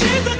She's a.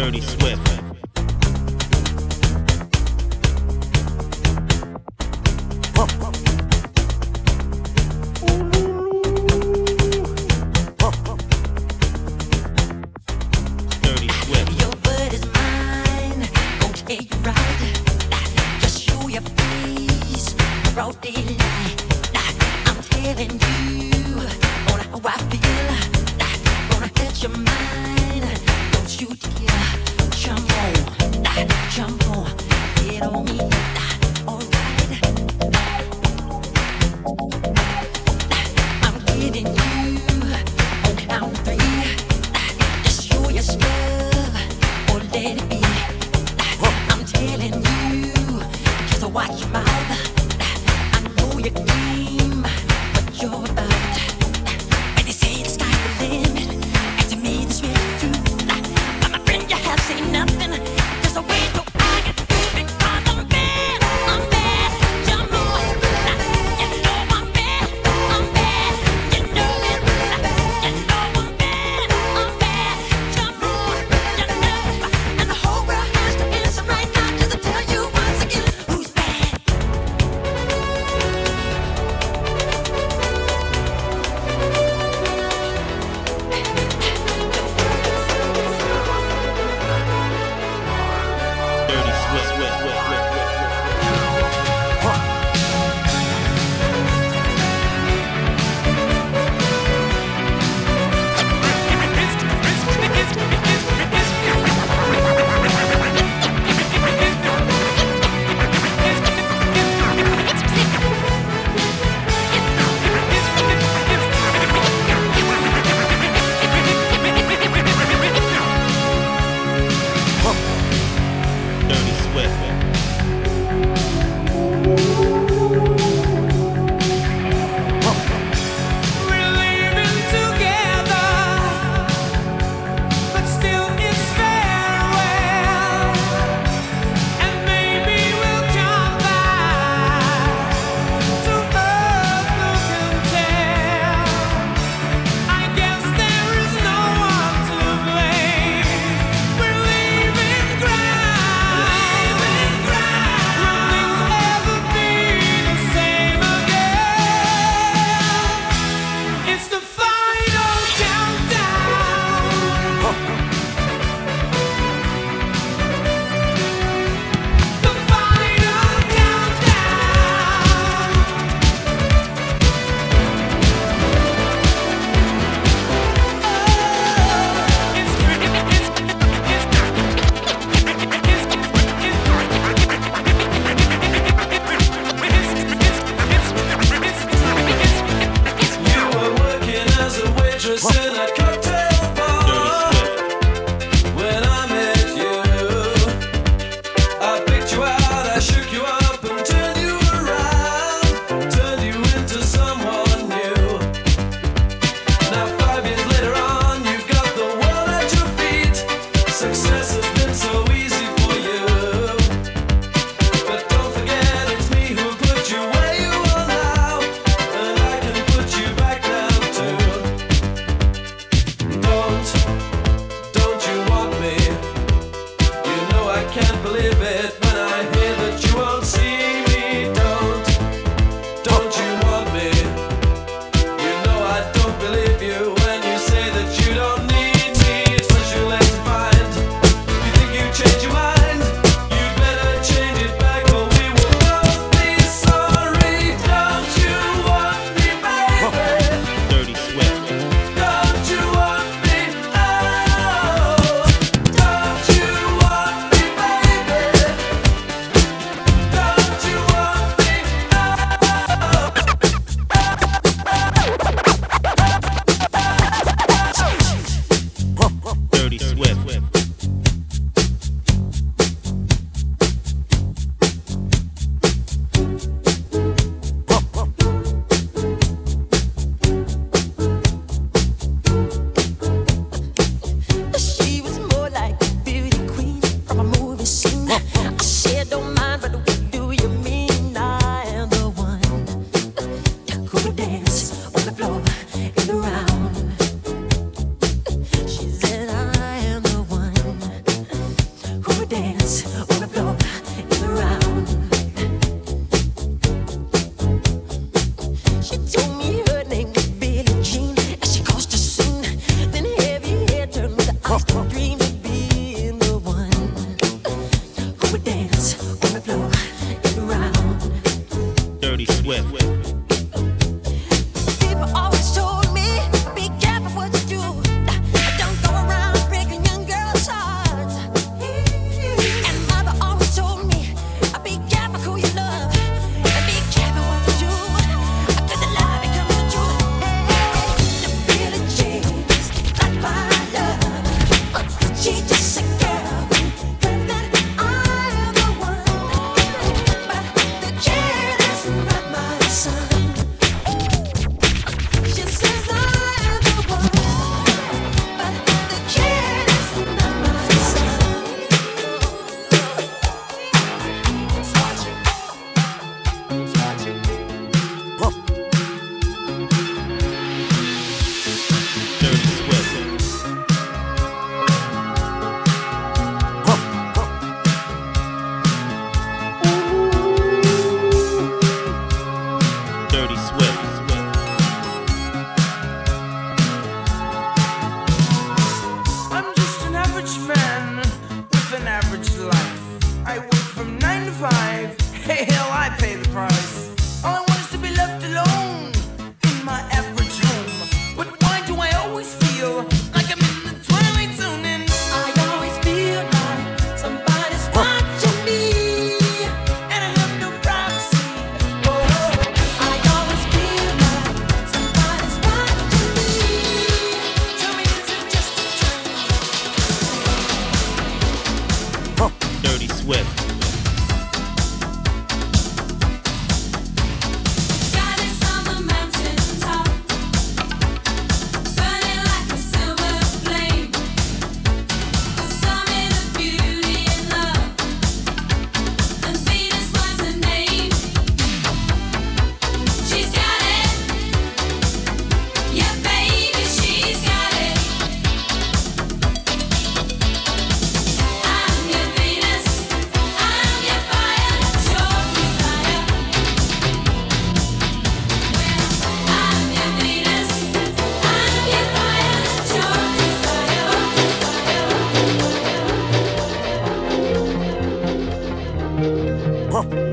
Dirty Swift.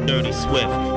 Dirty Swift.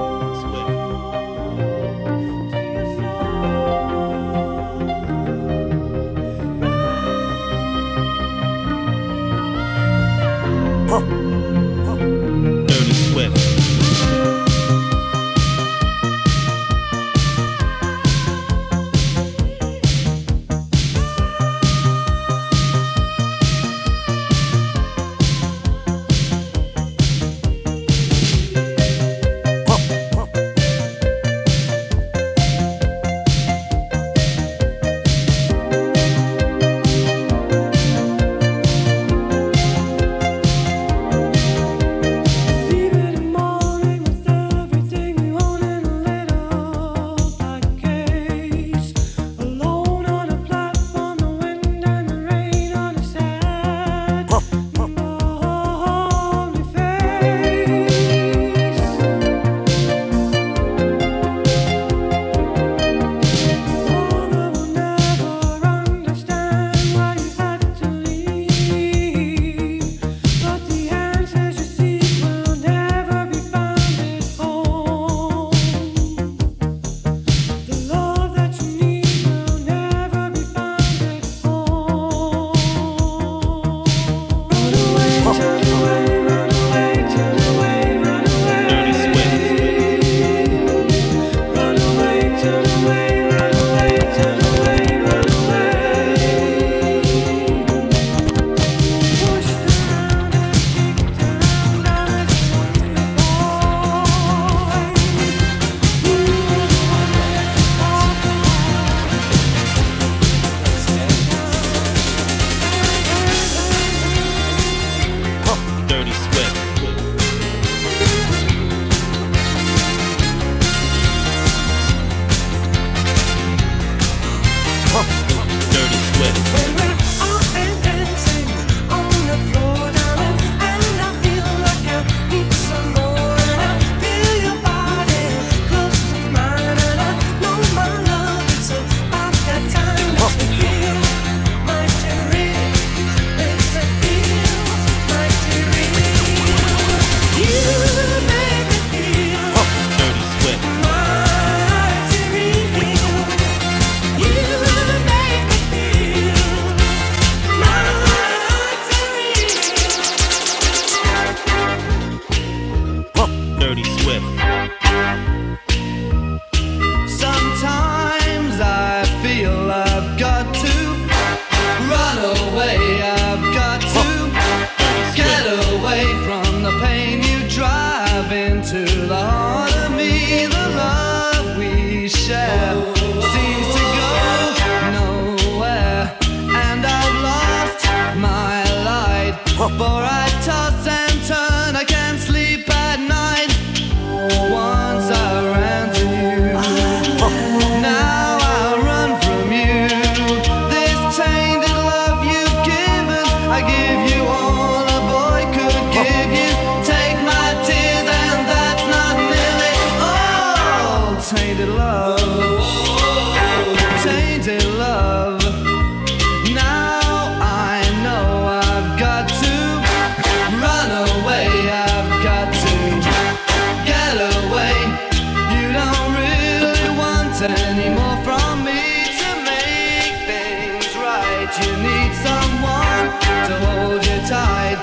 you need someone to hold you tight.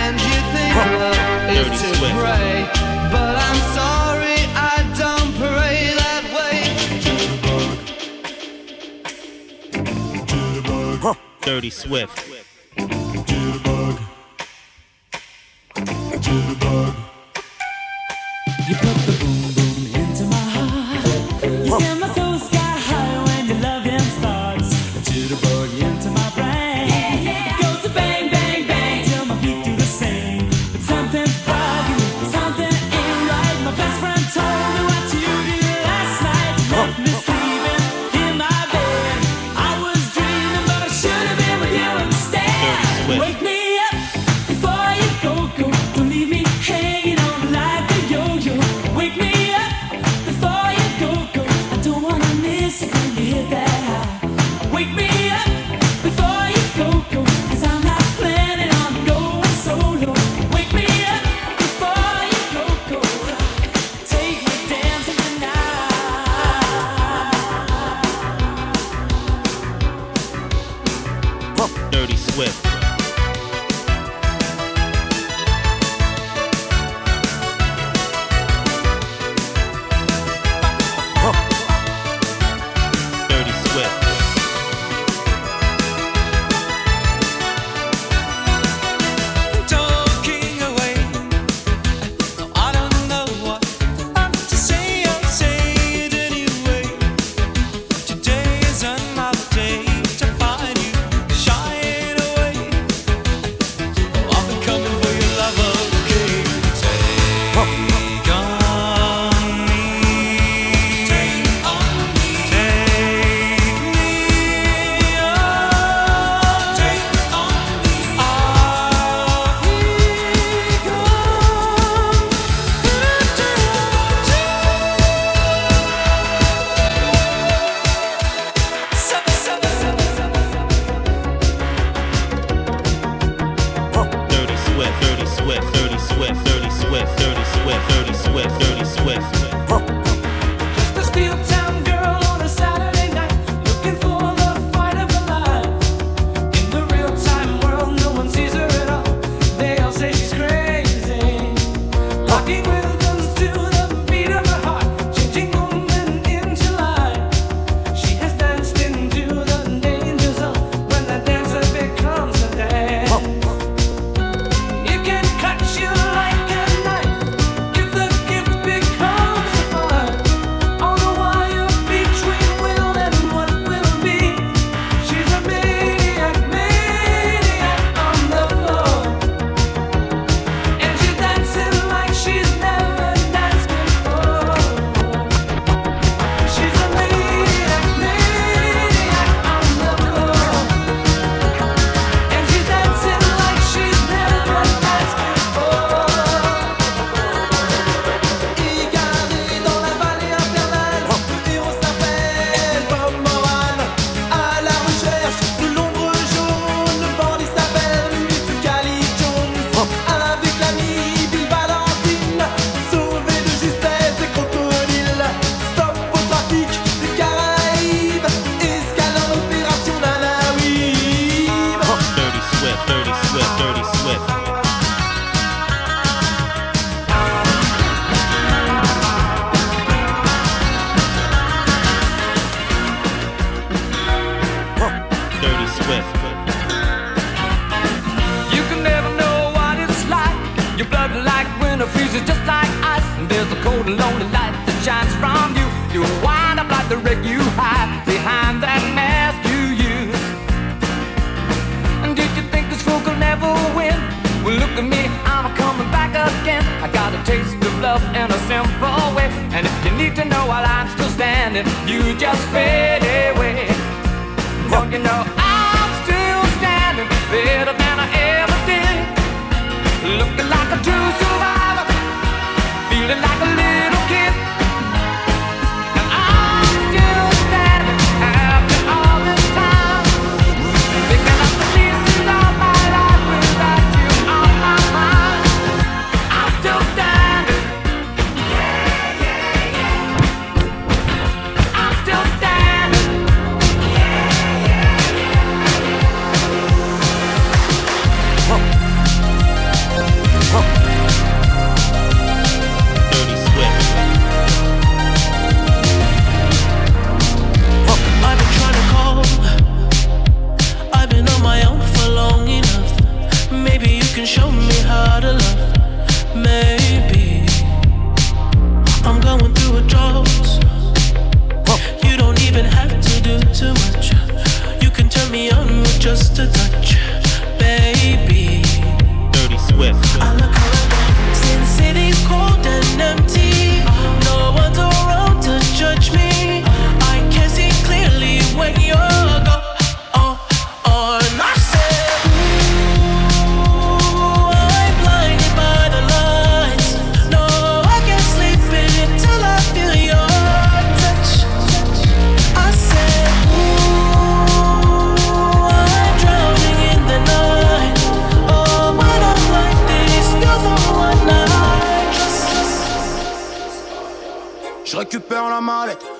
And you think love is to pray. But I'm sorry, I don't pray that way. Dirty Swift. You can never know what it's like. Your blood like winter freezes just like ice. And there's a cold and lonely light that shines from you. You wind up like the wreck you hide behind that mask you use. And did you think this fool could never win? Well, look at me, I'm coming back again. I got a taste of love in a simple way. And if you need to know while I'm still standing, you just fade away. Well, you know, I Looking like a true survivor, feeling like a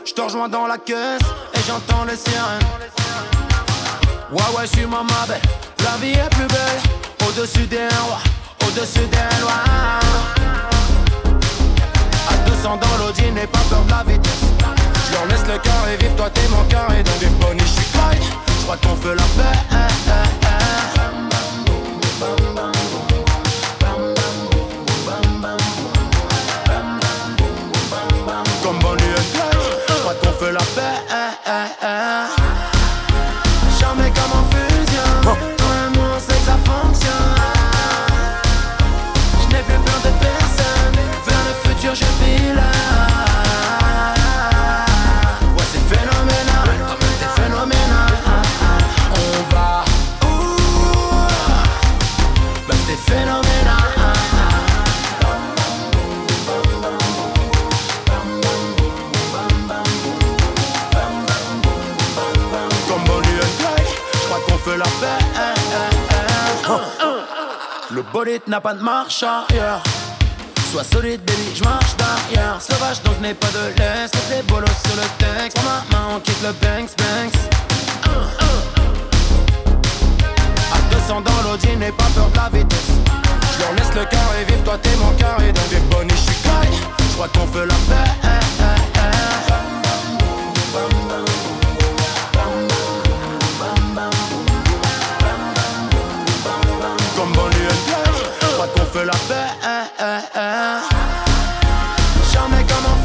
je te rejoins dans la caisse et j'entends les sirènes. Ouais, ouais, je suis ma belle. La vie est plus belle au-dessus des rois, au-dessus des lois. À 200 dans l'audi, n'aie pas peur de la vitesse. Je leur laisse le cœur et vivre, toi t'es mon cœur et donc des bonnies, je suis. Je crois qu'on fait la paix. N'a pas de marche arrière. Sois solide, baby, je marche derrière. Sauvage, donc n'aie pas de laisse. Laisse les bolos sur le texte. Prends ma main, on quitte le Banks, Banks. À 200 dans l'audi, n'aie pas peur de la vitesse. Je leur laisse le cœur et vivre, toi t'es mon cœur. Et donc, des bonnies, je suis. Je crois qu'on fait la paix. Paix. Jamais comme